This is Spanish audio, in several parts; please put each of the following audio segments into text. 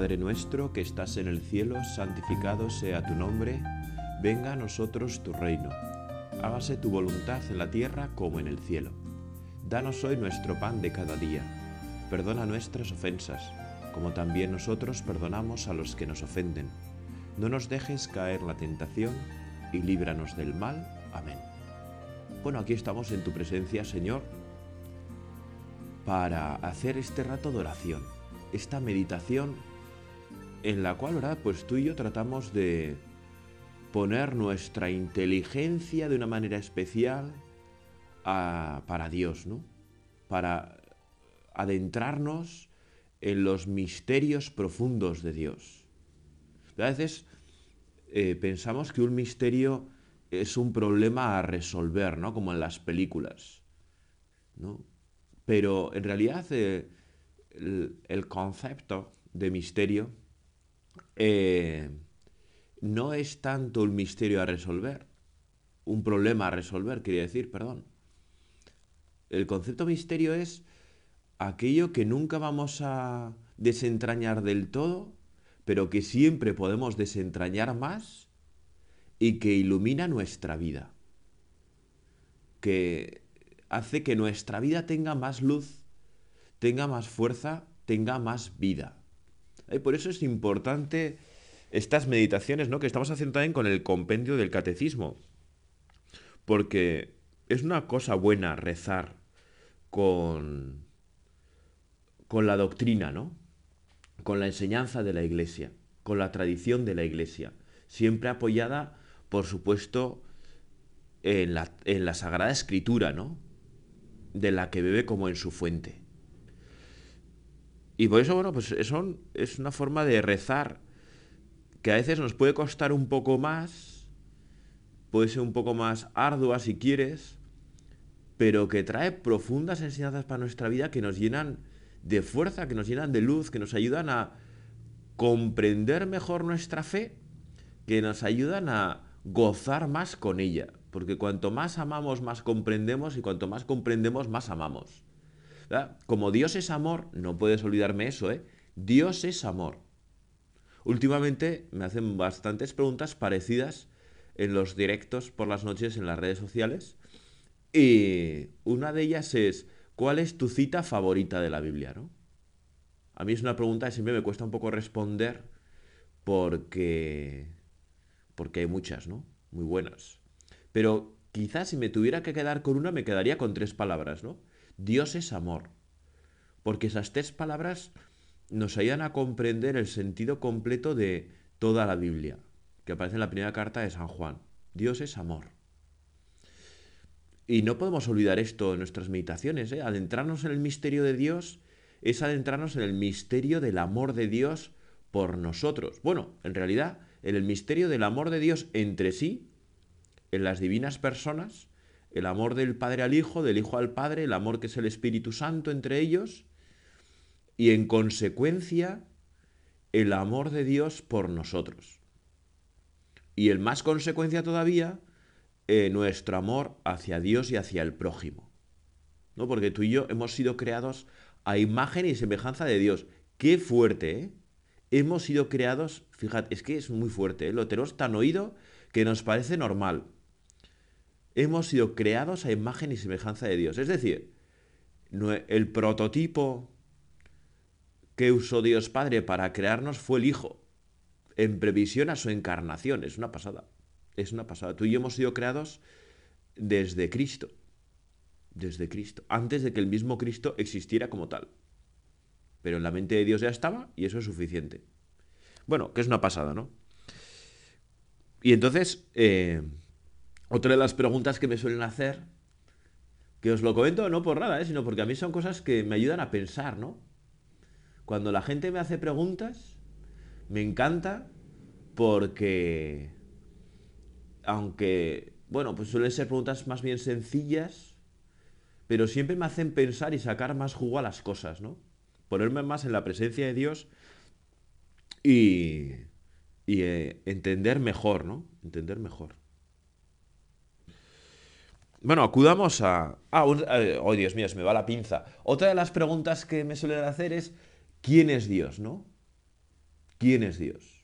Padre nuestro que estás en el cielo, santificado sea tu nombre, venga a nosotros tu reino, hágase tu voluntad en la tierra como en el cielo. Danos hoy nuestro pan de cada día, perdona nuestras ofensas, como también nosotros perdonamos a los que nos ofenden. No nos dejes caer la tentación y líbranos del mal. Amén. Bueno, aquí estamos en tu presencia, Señor, para hacer este rato de oración, esta meditación en la cual, ¿verdad? Pues tú y yo tratamos de poner nuestra inteligencia de una manera especial para Dios, ¿no? Para adentrarnos en los misterios profundos de Dios. A veces eh, pensamos que un misterio es un problema a resolver, ¿no? Como en las películas, ¿no? Pero en realidad eh, el, concepto de misterio eh, no es tanto un misterio a resolver, un problema a resolver, quería decir, perdón. El concepto misterio es aquello que nunca vamos a desentrañar del todo, pero que siempre podemos desentrañar más y que ilumina nuestra vida, que hace que nuestra vida tenga más luz, tenga más fuerza, tenga más vida. Por eso es importante estas meditaciones ¿no? que estamos haciendo también con el compendio del catecismo, porque es una cosa buena rezar con con la doctrina, ¿no? Con la enseñanza de la Iglesia, con la tradición de la Iglesia, siempre apoyada, por supuesto, en la, en la Sagrada Escritura, ¿no? De la que bebe como en su fuente. Y por eso, bueno, pues es una forma de rezar que a veces nos puede costar un poco más, puede ser un poco más ardua si quieres, pero que trae profundas enseñanzas para nuestra vida que nos llenan de fuerza, que nos llenan de luz, que nos ayudan a comprender mejor nuestra fe, que nos ayudan a gozar más con ella. Porque cuanto más amamos, más comprendemos y cuanto más comprendemos, más amamos. Como Dios es amor, no puedes olvidarme eso, ¿eh? Dios es amor. Últimamente me hacen bastantes preguntas parecidas en los directos por las noches en las redes sociales. Y una de ellas es, ¿Cuál es tu cita favorita de la Biblia? ¿no? A mí es una pregunta que siempre me cuesta un poco responder porque, porque hay muchas, ¿no? Muy buenas. Pero quizás si me tuviera que quedar con una, me quedaría con tres palabras, ¿no? Dios es amor. Porque esas tres palabras nos ayudan a comprender el sentido completo de toda la Biblia, que aparece en la primera carta de San Juan. Dios es amor. Y no podemos olvidar esto en nuestras meditaciones. ¿eh? Adentrarnos en el misterio de Dios es adentrarnos en el misterio del amor de Dios por nosotros. Bueno, en realidad, en el misterio del amor de Dios entre sí, en las divinas personas, el amor del Padre al Hijo, del Hijo al Padre, el amor que es el Espíritu Santo entre ellos, y en consecuencia, el amor de Dios por nosotros. Y el más consecuencia todavía, eh, nuestro amor hacia Dios y hacia el prójimo. ¿No? Porque tú y yo hemos sido creados a imagen y semejanza de Dios. Qué fuerte, ¿eh? Hemos sido creados, fíjate, es que es muy fuerte, ¿eh? lo tenemos tan oído que nos parece normal. Hemos sido creados a imagen y semejanza de Dios. Es decir, el prototipo que usó Dios Padre para crearnos fue el Hijo, en previsión a su encarnación. Es una pasada es una pasada. Tú y yo hemos sido creados desde Cristo. Desde Cristo. Antes de que el mismo Cristo existiera como tal. Pero en la mente de Dios ya estaba y eso es suficiente. Bueno, que es una pasada, ¿no? Y entonces, eh, otra de las preguntas que me suelen hacer, que os lo comento no por nada, ¿eh? sino porque a mí son cosas que me ayudan a pensar, ¿no? Cuando la gente me hace preguntas, me encanta porque aunque, bueno, pues suelen ser preguntas más bien sencillas, pero siempre me hacen pensar y sacar más jugo a las cosas, ¿no? Ponerme más en la presencia de Dios y, eh, entender mejor, ¿no? Entender mejor. Bueno, acudamos a... Ah, oh Dios mío, se me va la pinza. Otra de las preguntas que me suelen hacer es, ¿quién es Dios, no? ¿quién es Dios?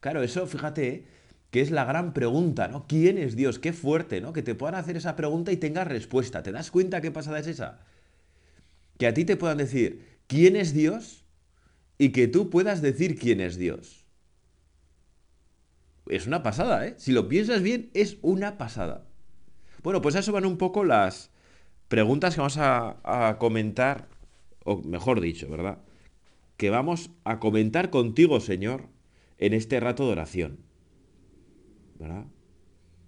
Claro, eso, fíjate, ¿eh? que es la gran pregunta, ¿no? ¿Quién es Dios? Qué fuerte, ¿no? Que te puedan hacer esa pregunta y tengas respuesta. ¿Te das cuenta qué pasada es esa? Que a ti te puedan decir, ¿quién es Dios? Y que tú puedas decir quién es Dios. Es una pasada, ¿eh? Si lo piensas bien, es una pasada. Bueno, pues a eso van un poco las preguntas que vamos a, a comentar, o mejor dicho, ¿verdad? Que vamos a comentar contigo, Señor, en este rato de oración. ¿Verdad?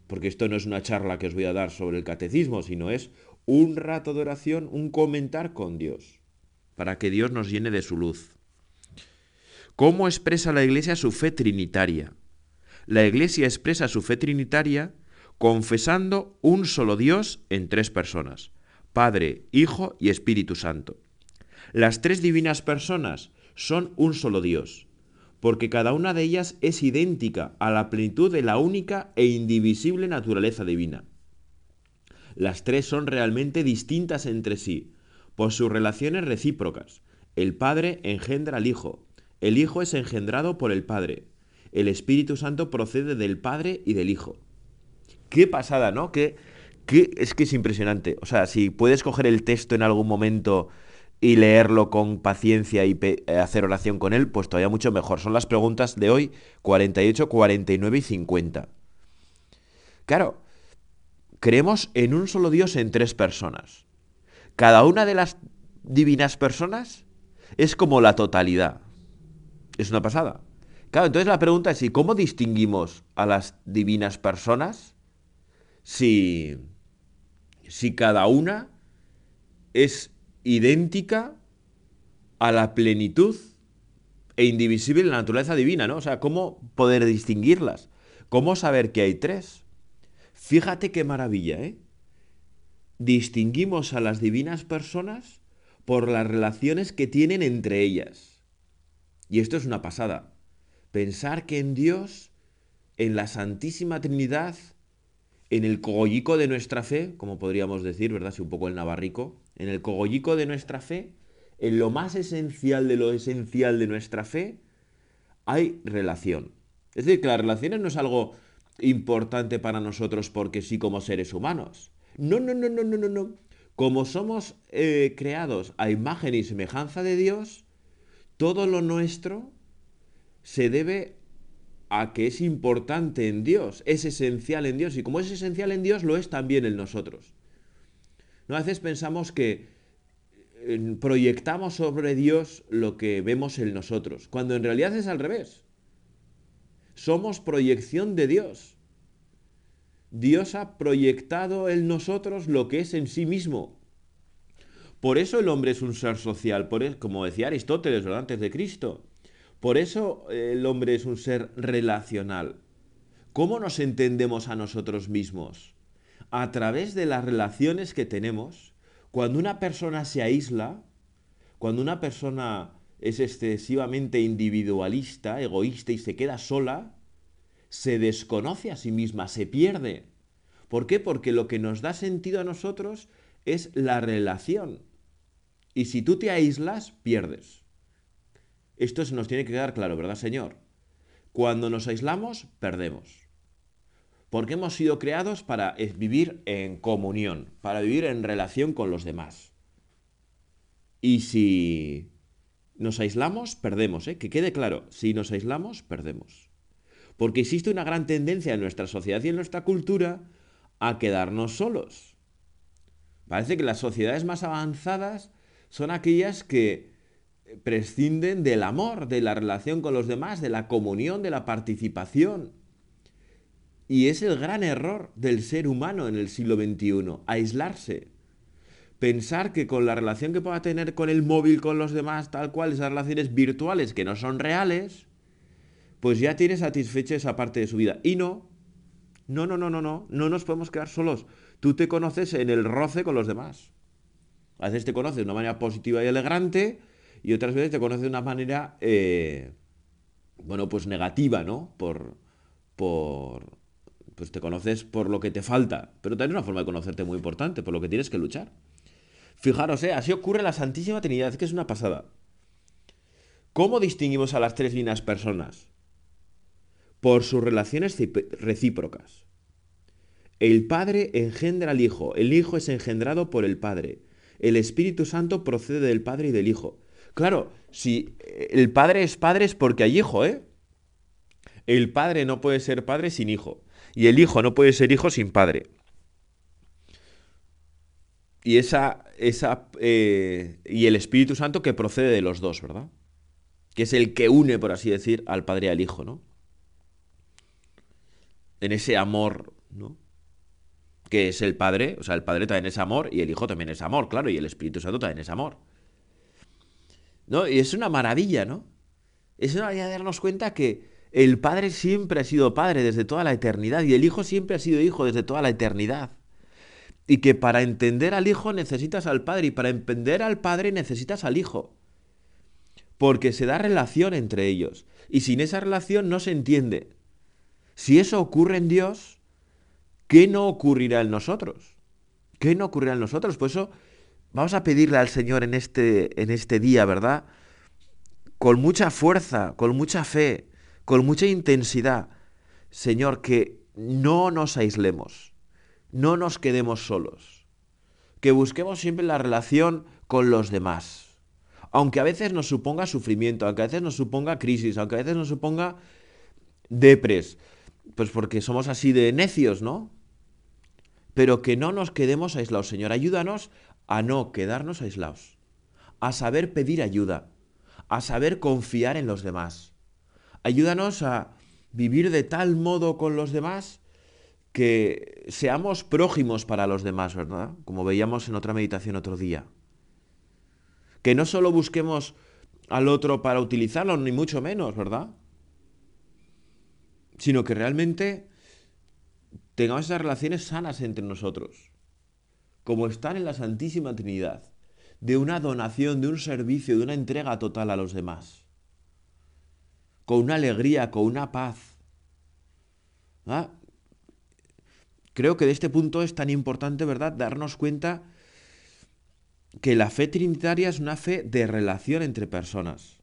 Porque esto no es una charla que os voy a dar sobre el catecismo, sino es un rato de oración, un comentar con Dios, para que Dios nos llene de su luz. ¿Cómo expresa la Iglesia su fe trinitaria? La Iglesia expresa su fe trinitaria confesando un solo Dios en tres personas, Padre, Hijo y Espíritu Santo. Las tres divinas personas son un solo Dios, porque cada una de ellas es idéntica a la plenitud de la única e indivisible naturaleza divina. Las tres son realmente distintas entre sí, por sus relaciones recíprocas. El Padre engendra al Hijo, el Hijo es engendrado por el Padre, el Espíritu Santo procede del Padre y del Hijo. Qué pasada, ¿no? Que, es que es impresionante. O sea, si puedes coger el texto en algún momento y leerlo con paciencia y eh, hacer oración con él, pues todavía mucho mejor. Son las preguntas de hoy 48, 49 y 50. Claro, creemos en un solo Dios en tres personas. Cada una de las divinas personas es como la totalidad. Es una pasada. Claro, entonces la pregunta es, ¿y cómo distinguimos a las divinas personas si, si cada una es idéntica a la plenitud e indivisible de la naturaleza divina, ¿no? O sea, ¿cómo poder distinguirlas? ¿Cómo saber que hay tres? Fíjate qué maravilla, ¿eh? Distinguimos a las divinas personas por las relaciones que tienen entre ellas. Y esto es una pasada. Pensar que en Dios, en la Santísima Trinidad, en el cogollico de nuestra fe, como podríamos decir, ¿verdad? Si un poco el navarrico, en el cogollico de nuestra fe, en lo más esencial de lo esencial de nuestra fe, hay relación. Es decir, que las relaciones no es algo importante para nosotros porque sí como seres humanos. No, no, no, no, no, no, no. Como somos eh, creados a imagen y semejanza de Dios, todo lo nuestro se debe a que es importante en Dios, es esencial en Dios, y como es esencial en Dios, lo es también en nosotros. ¿No? A veces pensamos que eh, proyectamos sobre Dios lo que vemos en nosotros, cuando en realidad es al revés. Somos proyección de Dios. Dios ha proyectado en nosotros lo que es en sí mismo. Por eso el hombre es un ser social, por como decía Aristóteles antes de Cristo. Por eso el hombre es un ser relacional. ¿Cómo nos entendemos a nosotros mismos? A través de las relaciones que tenemos. Cuando una persona se aísla, cuando una persona es excesivamente individualista, egoísta y se queda sola, se desconoce a sí misma, se pierde. ¿Por qué? Porque lo que nos da sentido a nosotros es la relación. Y si tú te aíslas, pierdes. Esto se nos tiene que quedar claro, ¿verdad, Señor? Cuando nos aislamos, perdemos. Porque hemos sido creados para vivir en comunión, para vivir en relación con los demás. Y si nos aislamos, perdemos, ¿eh? Que quede claro, si nos aislamos, perdemos. Porque existe una gran tendencia en nuestra sociedad y en nuestra cultura a quedarnos solos. Parece que las sociedades más avanzadas son aquellas que prescinden del amor, de la relación con los demás, de la comunión, de la participación. Y es el gran error del ser humano en el siglo XXI, aislarse pensar que con la relación que pueda tener con el móvil, con los demás, tal cual, esas relaciones virtuales que no son reales, pues ya tiene satisfecha esa parte de su vida. Y no, no, no, no, no, no, no nos podemos quedar solos. Tú te conoces en el roce con los demás. A veces te conoces de una manera positiva y elegante y otras veces te conoces de una manera, eh, bueno, pues negativa, ¿no? Por, por, pues te conoces por lo que te falta, pero también una forma de conocerte muy importante, por lo que tienes que luchar. Fijaros, ¿eh? así ocurre la Santísima Trinidad, que es una pasada. ¿Cómo distinguimos a las tres divinas personas? Por sus relaciones recíprocas. El Padre engendra al Hijo, el Hijo es engendrado por el Padre. El Espíritu Santo procede del Padre y del Hijo. Claro, si el Padre es Padre es porque hay Hijo, ¿eh? El Padre no puede ser Padre sin Hijo. Y el Hijo no puede ser Hijo sin Padre. Y esa, esa eh, y el Espíritu Santo que procede de los dos, ¿verdad? Que es el que une, por así decir, al Padre y al Hijo, ¿no? En ese amor, ¿no? Que es el Padre, o sea, el Padre también es amor y el Hijo también es amor, claro, y el Espíritu Santo también es amor. ¿No? Y es una maravilla, ¿no? Es una maravilla de darnos cuenta que el Padre siempre ha sido Padre desde toda la eternidad y el Hijo siempre ha sido Hijo desde toda la eternidad. Y que para entender al Hijo necesitas al Padre y para entender al Padre necesitas al Hijo. Porque se da relación entre ellos. Y sin esa relación no se entiende. Si eso ocurre en Dios, ¿qué no ocurrirá en nosotros? ¿Qué no ocurrirá en nosotros? Por eso vamos a pedirle al Señor en este, en este día, ¿verdad? Con mucha fuerza, con mucha fe, con mucha intensidad. Señor, que no nos aislemos no nos quedemos solos, que busquemos siempre la relación con los demás, aunque a veces nos suponga sufrimiento, aunque a veces nos suponga crisis, aunque a veces nos suponga depres, pues porque somos así de necios, ¿no? Pero que no nos quedemos aislados, Señor, ayúdanos a no quedarnos aislados, a saber pedir ayuda, a saber confiar en los demás. Ayúdanos a vivir de tal modo con los demás que seamos prójimos para los demás, ¿verdad? Como veíamos en otra meditación otro día. Que no solo busquemos al otro para utilizarlo, ni mucho menos, ¿verdad? Sino que realmente tengamos esas relaciones sanas entre nosotros, como están en la Santísima Trinidad, de una donación, de un servicio, de una entrega total a los demás, con una alegría, con una paz. ¿Ah? Creo que de este punto es tan importante, ¿verdad?, darnos cuenta que la fe trinitaria es una fe de relación entre personas.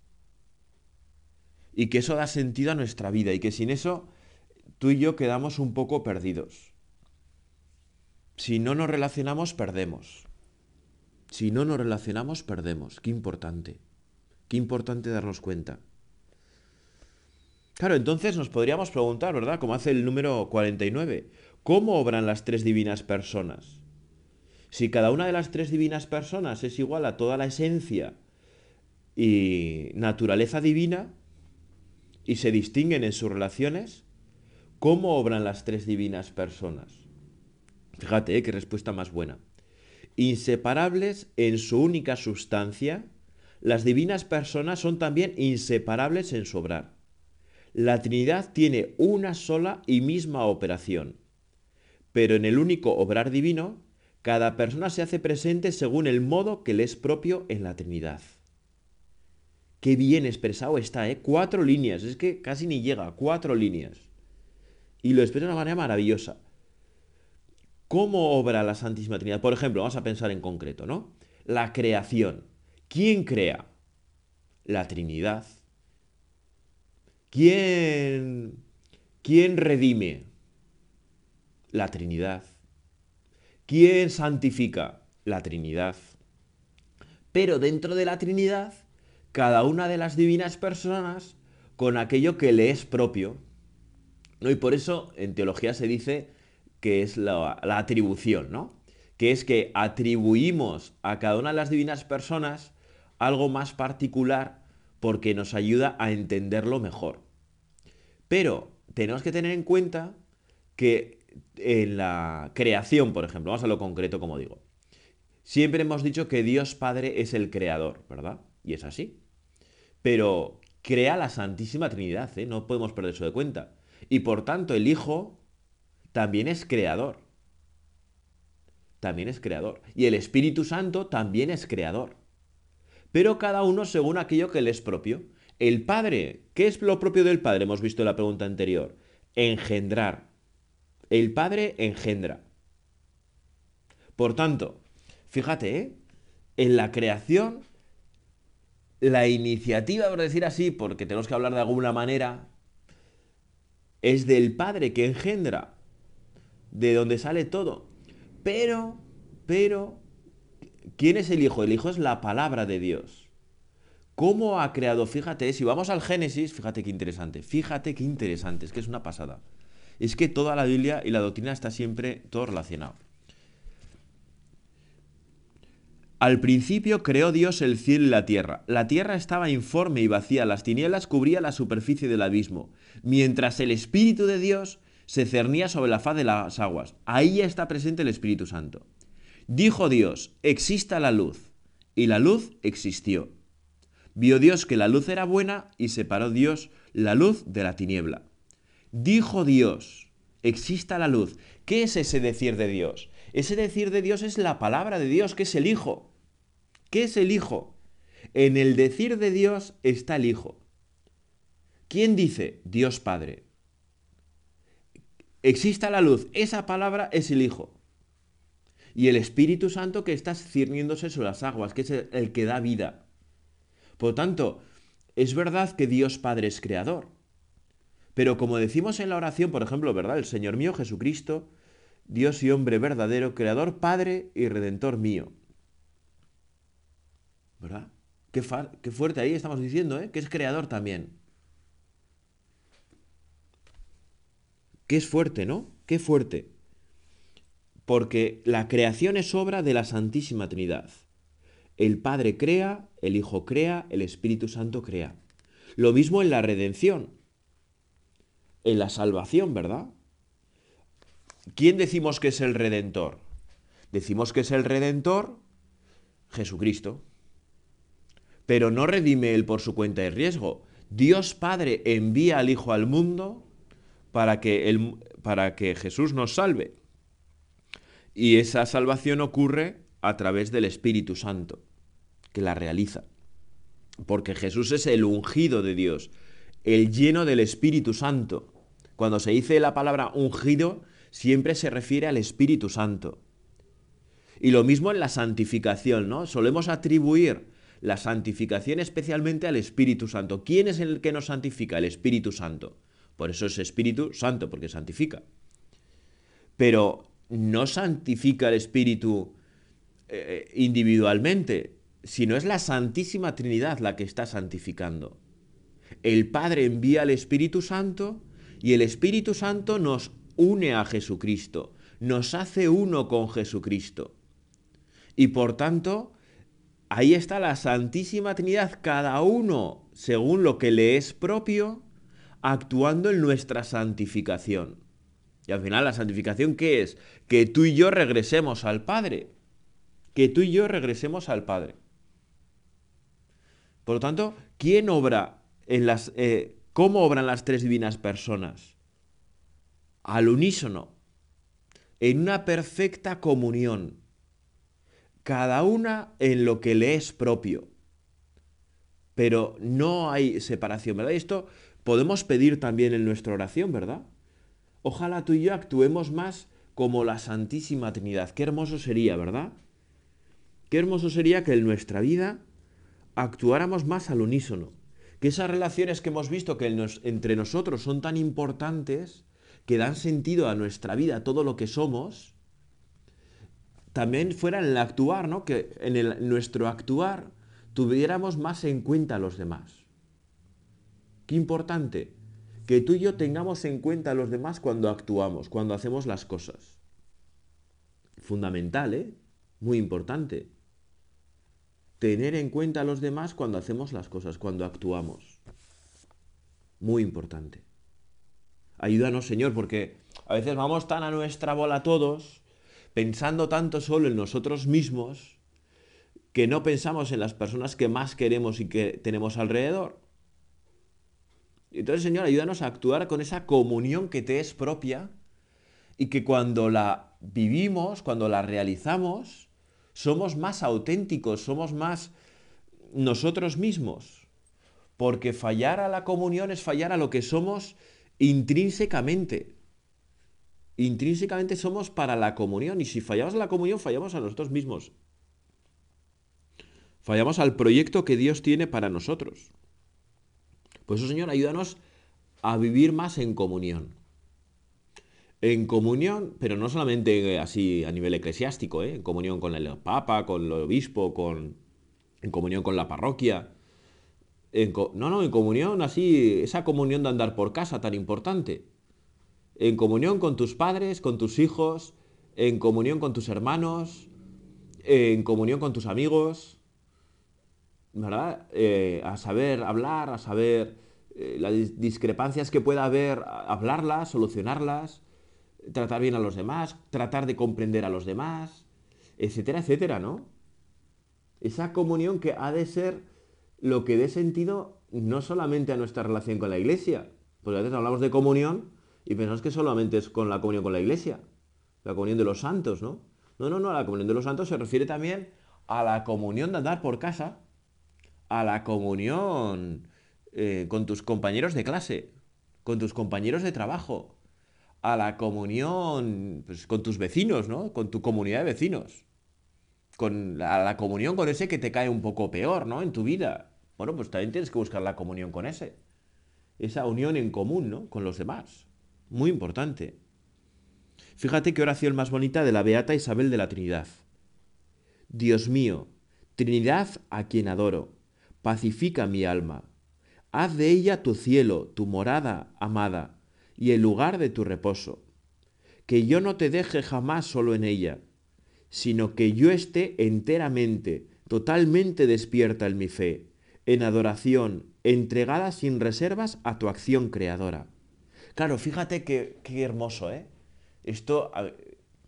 Y que eso da sentido a nuestra vida y que sin eso tú y yo quedamos un poco perdidos. Si no nos relacionamos, perdemos. Si no nos relacionamos, perdemos. Qué importante. Qué importante darnos cuenta. Claro, entonces nos podríamos preguntar, ¿verdad? Como hace el número 49. ¿Cómo obran las tres divinas personas? Si cada una de las tres divinas personas es igual a toda la esencia y naturaleza divina y se distinguen en sus relaciones, ¿cómo obran las tres divinas personas? Fíjate, ¿eh? qué respuesta más buena. Inseparables en su única sustancia, las divinas personas son también inseparables en su obrar. La Trinidad tiene una sola y misma operación pero en el único obrar divino, cada persona se hace presente según el modo que le es propio en la Trinidad. Qué bien expresado está, ¿eh? Cuatro líneas, es que casi ni llega, cuatro líneas. Y lo expresa de una manera maravillosa. ¿Cómo obra la Santísima Trinidad? Por ejemplo, vamos a pensar en concreto, ¿no? La creación. ¿Quién crea? La Trinidad. ¿Quién, quién redime? La Trinidad. ¿Quién santifica? La Trinidad. Pero dentro de la Trinidad, cada una de las divinas personas con aquello que le es propio. ¿no? Y por eso en teología se dice que es la, atribución, ¿no? Que es que atribuimos a cada una de las divinas personas algo más particular porque nos ayuda a entenderlo mejor. Pero tenemos que tener en cuenta que en la creación, por ejemplo, vamos a lo concreto como digo. Siempre hemos dicho que Dios Padre es el creador, ¿verdad? Y es así. Pero crea la Santísima Trinidad, ¿eh? no podemos perder eso de cuenta. Y por tanto el Hijo también es creador. También es creador. Y el Espíritu Santo también es creador. Pero cada uno según aquello que le es propio. El Padre, ¿qué es lo propio del Padre? Hemos visto en la pregunta anterior. Engendrar. El Padre engendra. Por tanto, fíjate, ¿eh? en la creación la iniciativa, por decir así, porque tenemos que hablar de alguna manera, es del Padre que engendra, de donde sale todo. Pero, pero, ¿quién es el Hijo? El Hijo es la palabra de Dios. ¿Cómo ha creado? Fíjate, si vamos al Génesis, fíjate qué interesante, fíjate qué interesante, es que es una pasada. Es que toda la Biblia y la doctrina está siempre todo relacionado. Al principio creó Dios el cielo y la tierra. La tierra estaba informe y vacía, las tinieblas cubrían la superficie del abismo, mientras el Espíritu de Dios se cernía sobre la faz de las aguas. Ahí ya está presente el Espíritu Santo. Dijo Dios, exista la luz, y la luz existió. Vio Dios que la luz era buena y separó Dios la luz de la tiniebla. Dijo Dios, exista la luz. ¿Qué es ese decir de Dios? Ese decir de Dios es la palabra de Dios, que es el Hijo. ¿Qué es el Hijo? En el decir de Dios está el Hijo. ¿Quién dice? Dios Padre. Exista la luz. Esa palabra es el Hijo. Y el Espíritu Santo que está cirniéndose sobre las aguas, que es el que da vida. Por lo tanto, es verdad que Dios Padre es creador. Pero como decimos en la oración, por ejemplo, ¿verdad? El Señor mío Jesucristo, Dios y hombre verdadero, creador, Padre y redentor mío. ¿Verdad? Qué, qué fuerte ahí estamos diciendo, ¿eh? Que es creador también. Qué es fuerte, ¿no? Qué fuerte. Porque la creación es obra de la Santísima Trinidad. El Padre crea, el Hijo crea, el Espíritu Santo crea. Lo mismo en la redención, en la salvación, ¿verdad? ¿Quién decimos que es el redentor? Decimos que es el redentor Jesucristo pero no redime él por su cuenta de riesgo. Dios Padre envía al Hijo al mundo para que, para que Jesús nos salve. Y esa salvación ocurre a través del Espíritu Santo, que la realiza. Porque Jesús es el ungido de Dios, el lleno del Espíritu Santo. Cuando se dice la palabra ungido, siempre se refiere al Espíritu Santo. Y lo mismo en la santificación, ¿no? Solemos atribuir la santificación especialmente al Espíritu Santo. ¿Quién es el que nos santifica? El Espíritu Santo. Por eso es Espíritu Santo, porque santifica. Pero no santifica el Espíritu eh, individualmente, sino es la Santísima Trinidad la que está santificando. El Padre envía al Espíritu Santo y el Espíritu Santo nos une a Jesucristo, nos hace uno con Jesucristo. Y por tanto, Ahí está la Santísima Trinidad, cada uno según lo que le es propio, actuando en nuestra santificación. Y al final, ¿la santificación qué es? Que tú y yo regresemos al Padre. Que tú y yo regresemos al Padre. Por lo tanto, ¿quién obra en las. Eh, ¿Cómo obran las tres divinas personas? Al unísono. En una perfecta comunión cada una en lo que le es propio. Pero no hay separación, ¿verdad? Esto podemos pedir también en nuestra oración, ¿verdad? Ojalá tú y yo actuemos más como la Santísima Trinidad. Qué hermoso sería, ¿verdad? Qué hermoso sería que en nuestra vida actuáramos más al unísono. Que esas relaciones que hemos visto que entre nosotros son tan importantes, que dan sentido a nuestra vida, todo lo que somos, también fuera en el actuar, ¿no? Que en el, nuestro actuar tuviéramos más en cuenta a los demás. Qué importante que tú y yo tengamos en cuenta a los demás cuando actuamos, cuando hacemos las cosas. Fundamental, ¿eh? Muy importante. Tener en cuenta a los demás cuando hacemos las cosas, cuando actuamos. Muy importante. Ayúdanos, Señor, porque a veces vamos tan a nuestra bola todos pensando tanto solo en nosotros mismos que no pensamos en las personas que más queremos y que tenemos alrededor. Entonces, Señor, ayúdanos a actuar con esa comunión que te es propia y que cuando la vivimos, cuando la realizamos, somos más auténticos, somos más nosotros mismos. Porque fallar a la comunión es fallar a lo que somos intrínsecamente intrínsecamente somos para la comunión y si fallamos a la comunión fallamos a nosotros mismos. Fallamos al proyecto que Dios tiene para nosotros. Por eso, Señor, ayúdanos a vivir más en comunión. En comunión, pero no solamente así a nivel eclesiástico, ¿eh? en comunión con el Papa, con el obispo, con, en comunión con la parroquia. no, no, en comunión así, esa comunión de andar por casa tan importante. En comunión con tus padres, con tus hijos, en comunión con tus hermanos, en comunión con tus amigos, ¿verdad? Eh, a saber hablar, a saber eh, las discrepancias que pueda haber, hablarlas, solucionarlas, tratar bien a los demás, tratar de comprender a los demás, etcétera, etcétera, ¿no? Esa comunión que ha de ser lo que dé sentido no solamente a nuestra relación con la iglesia, porque a veces hablamos de comunión y pensamos que solamente es con la comunión con la iglesia, la comunión de los santos, ¿no? No, no, no, la comunión de los santos se refiere también a la comunión de andar por casa, a la comunión eh, con tus compañeros de clase, con tus compañeros de trabajo, a la comunión pues, con tus vecinos, ¿no? Con tu comunidad de vecinos. Con a la comunión con ese que te cae un poco peor, ¿no? En tu vida. Bueno, pues también tienes que buscar la comunión con ese. Esa unión en común, ¿no? Con los demás. Muy importante. Fíjate qué oración más bonita de la Beata Isabel de la Trinidad. Dios mío, Trinidad a quien adoro, pacifica mi alma. Haz de ella tu cielo, tu morada amada y el lugar de tu reposo. Que yo no te deje jamás solo en ella, sino que yo esté enteramente, totalmente despierta en mi fe, en adoración, entregada sin reservas a tu acción creadora. Claro, fíjate qué, hermoso, ¿eh? Esto,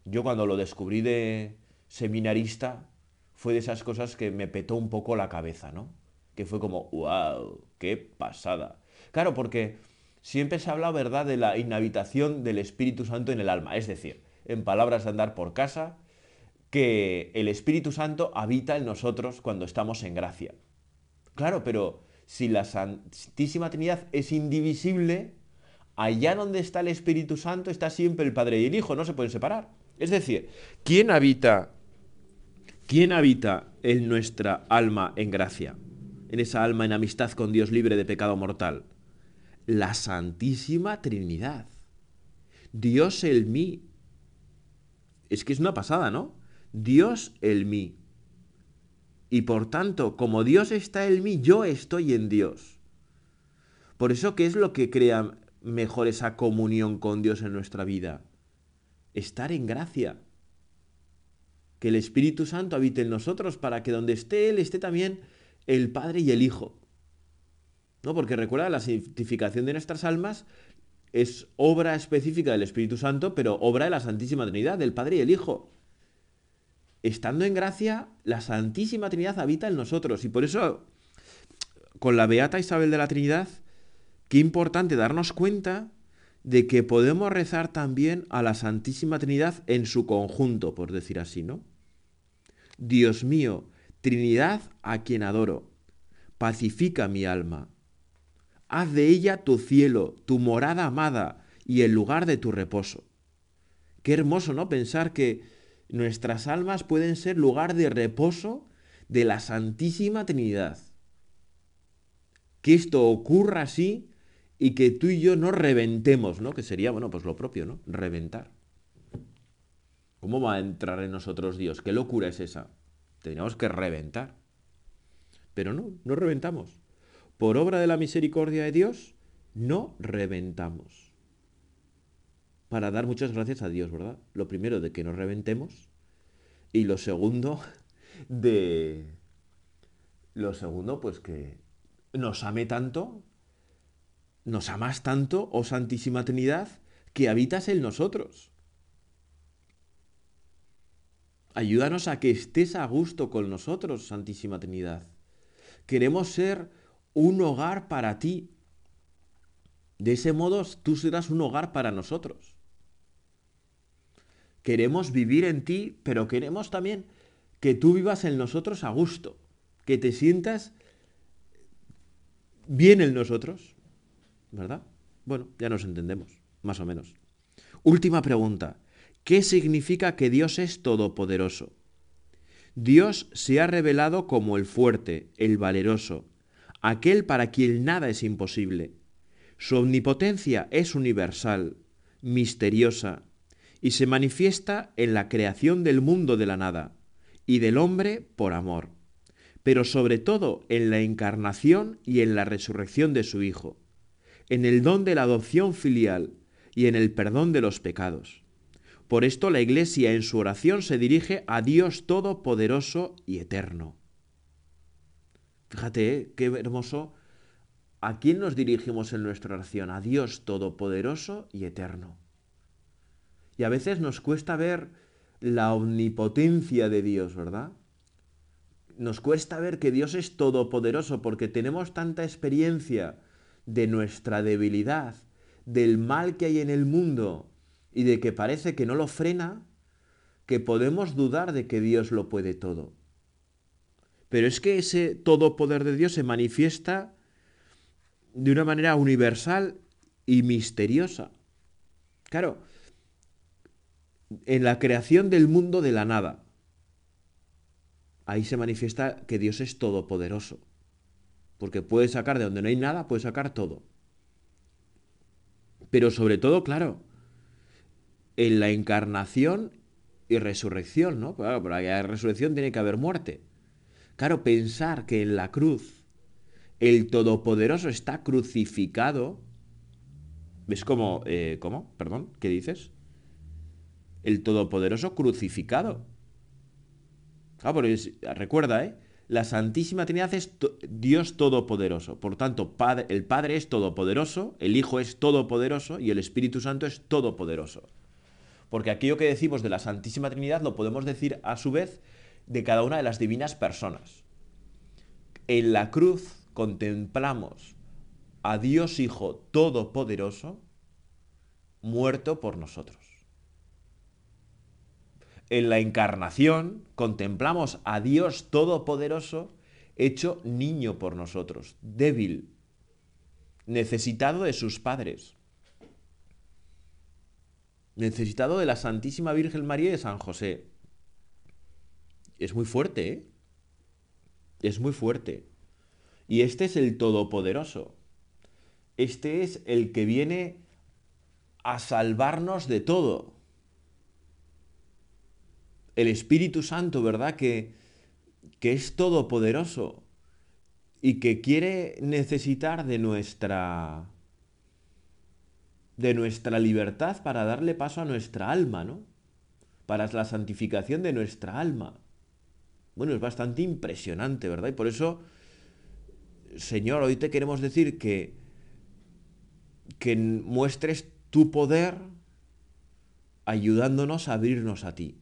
yo cuando lo descubrí de seminarista, fue de esas cosas que me petó un poco la cabeza, ¿no? Que fue como, wow, qué pasada. Claro, porque siempre se ha hablado, ¿verdad?, de la inhabitación del Espíritu Santo en el alma. Es decir, en palabras de andar por casa, que el Espíritu Santo habita en nosotros cuando estamos en gracia. Claro, pero si la Santísima Trinidad es indivisible, allá donde está el Espíritu Santo está siempre el Padre y el Hijo, no se pueden separar. Es decir, ¿quién habita, quién habita en nuestra alma en gracia? En esa alma en amistad con Dios libre de pecado mortal la Santísima Trinidad. Dios el mí. Es que es una pasada, ¿no? Dios el mí. Y por tanto, como Dios está en mí, yo estoy en Dios. Por eso, ¿qué es lo que crea mejor esa comunión con Dios en nuestra vida? Estar en gracia. Que el Espíritu Santo habite en nosotros para que donde esté Él esté también el Padre y el Hijo. ¿no? Porque recuerda, la santificación de nuestras almas es obra específica del Espíritu Santo, pero obra de la Santísima Trinidad, del Padre y el Hijo. Estando en gracia, la Santísima Trinidad habita en nosotros. Y por eso, con la Beata Isabel de la Trinidad, qué importante darnos cuenta de que podemos rezar también a la Santísima Trinidad en su conjunto, por decir así, ¿no? Dios mío, Trinidad a quien adoro, pacifica mi alma, haz de ella tu cielo, tu morada amada y el lugar de tu reposo. Qué hermoso, ¿no? Pensar que nuestras almas pueden ser lugar de reposo de la Santísima Trinidad. Que esto ocurra así y que tú y yo no reventemos, ¿no? Que sería, bueno, pues lo propio, ¿no? Reventar. ¿Cómo va a entrar en nosotros Dios? ¿Qué locura es esa? Tendríamos que reventar. Pero no, no reventamos por obra de la misericordia de Dios, no reventamos. Para dar muchas gracias a Dios, ¿verdad? Lo primero de que no reventemos y lo segundo de... Lo segundo, pues que nos ame tanto, nos amas tanto, oh Santísima Trinidad, que habitas en nosotros. Ayúdanos a que estés a gusto con nosotros, Santísima Trinidad. Queremos ser un hogar para ti. De ese modo tú serás un hogar para nosotros. Queremos vivir en ti, pero queremos también que tú vivas en nosotros a gusto, que te sientas bien en nosotros, ¿verdad? Bueno, ya nos entendemos, más o menos. Última pregunta. ¿Qué significa que Dios es todopoderoso? Dios se ha revelado como el fuerte, el valeroso, aquel para quien nada es imposible. Su omnipotencia es universal, misteriosa, y se manifiesta en la creación del mundo de la nada y del hombre por amor, pero sobre todo en la encarnación y en la resurrección de su Hijo, en el don de la adopción filial y en el perdón de los pecados. Por esto la Iglesia en su oración se dirige a Dios Todopoderoso y Eterno. Fíjate, ¿eh? qué hermoso. ¿A quién nos dirigimos en nuestra oración? A Dios Todopoderoso y Eterno. Y a veces nos cuesta ver la omnipotencia de Dios, ¿verdad? Nos cuesta ver que Dios es todopoderoso porque tenemos tanta experiencia de nuestra debilidad, del mal que hay en el mundo y de que parece que no lo frena, que podemos dudar de que Dios lo puede todo. Pero es que ese todo poder de Dios se manifiesta de una manera universal y misteriosa. Claro, en la creación del mundo de la nada, ahí se manifiesta que Dios es todopoderoso. Porque puede sacar de donde no hay nada, puede sacar todo. Pero sobre todo, claro, en la encarnación y resurrección, ¿no? Claro, para que resurrección tiene que haber muerte. Claro, pensar que en la cruz el Todopoderoso está crucificado. ¿Ves cómo? Eh, ¿Cómo? Perdón, ¿qué dices? El Todopoderoso crucificado. Ah, recuerda, ¿eh? La Santísima Trinidad es Dios Todopoderoso. Por tanto, el Padre es Todopoderoso, el Hijo es Todopoderoso y el Espíritu Santo es Todopoderoso. Porque aquello que decimos de la Santísima Trinidad lo podemos decir a su vez de cada una de las divinas personas. En la cruz contemplamos a Dios Hijo Todopoderoso muerto por nosotros. En la encarnación contemplamos a Dios Todopoderoso hecho niño por nosotros, débil, necesitado de sus padres, necesitado de la Santísima Virgen María y de San José. Es muy fuerte, ¿eh? Es muy fuerte. Y este es el Todopoderoso. Este es el que viene a salvarnos de todo. El Espíritu Santo, ¿verdad? Que, que es todopoderoso y que quiere necesitar de nuestra de nuestra libertad para darle paso a nuestra alma, ¿no? Para la santificación de nuestra alma. Bueno, es bastante impresionante, ¿verdad? Y por eso, Señor, hoy te queremos decir que, que muestres tu poder ayudándonos a abrirnos a ti.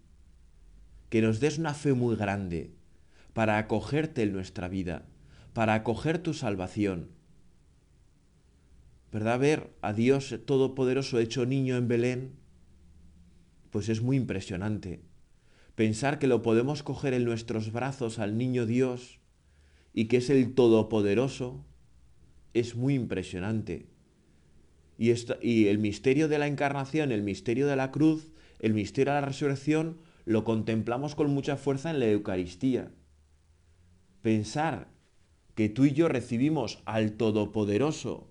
Que nos des una fe muy grande para acogerte en nuestra vida, para acoger tu salvación. ¿Verdad? Ver a Dios Todopoderoso hecho niño en Belén, pues es muy impresionante. Pensar que lo podemos coger en nuestros brazos al niño Dios y que es el Todopoderoso es muy impresionante. Y, y el misterio de la encarnación, el misterio de la cruz, el misterio de la resurrección, lo contemplamos con mucha fuerza en la Eucaristía. Pensar que tú y yo recibimos al Todopoderoso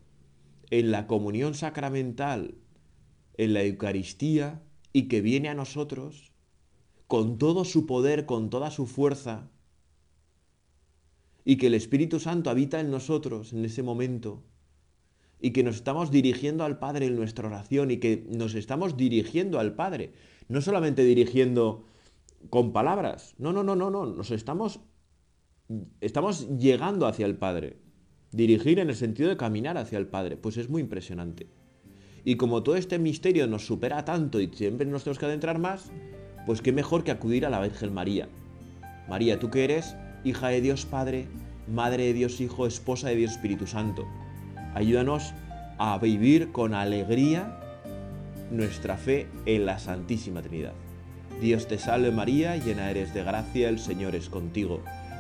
en la comunión sacramental, en la Eucaristía, y que viene a nosotros, con todo su poder, con toda su fuerza, y que el Espíritu Santo habita en nosotros en ese momento, y que nos estamos dirigiendo al Padre en nuestra oración, y que nos estamos dirigiendo al Padre, no solamente dirigiendo con palabras, no, no, no, no, no, nos estamos, estamos llegando hacia el Padre. Dirigir en el sentido de caminar hacia el Padre, pues es muy impresionante. Y como todo este misterio nos supera tanto y siempre nos tenemos que adentrar más, pues qué mejor que acudir a la Virgen María. María, tú que eres hija de Dios Padre, madre de Dios Hijo, esposa de Dios Espíritu Santo. Ayúdanos a vivir con alegría nuestra fe en la Santísima Trinidad. Dios te salve María, llena eres de gracia, el Señor es contigo.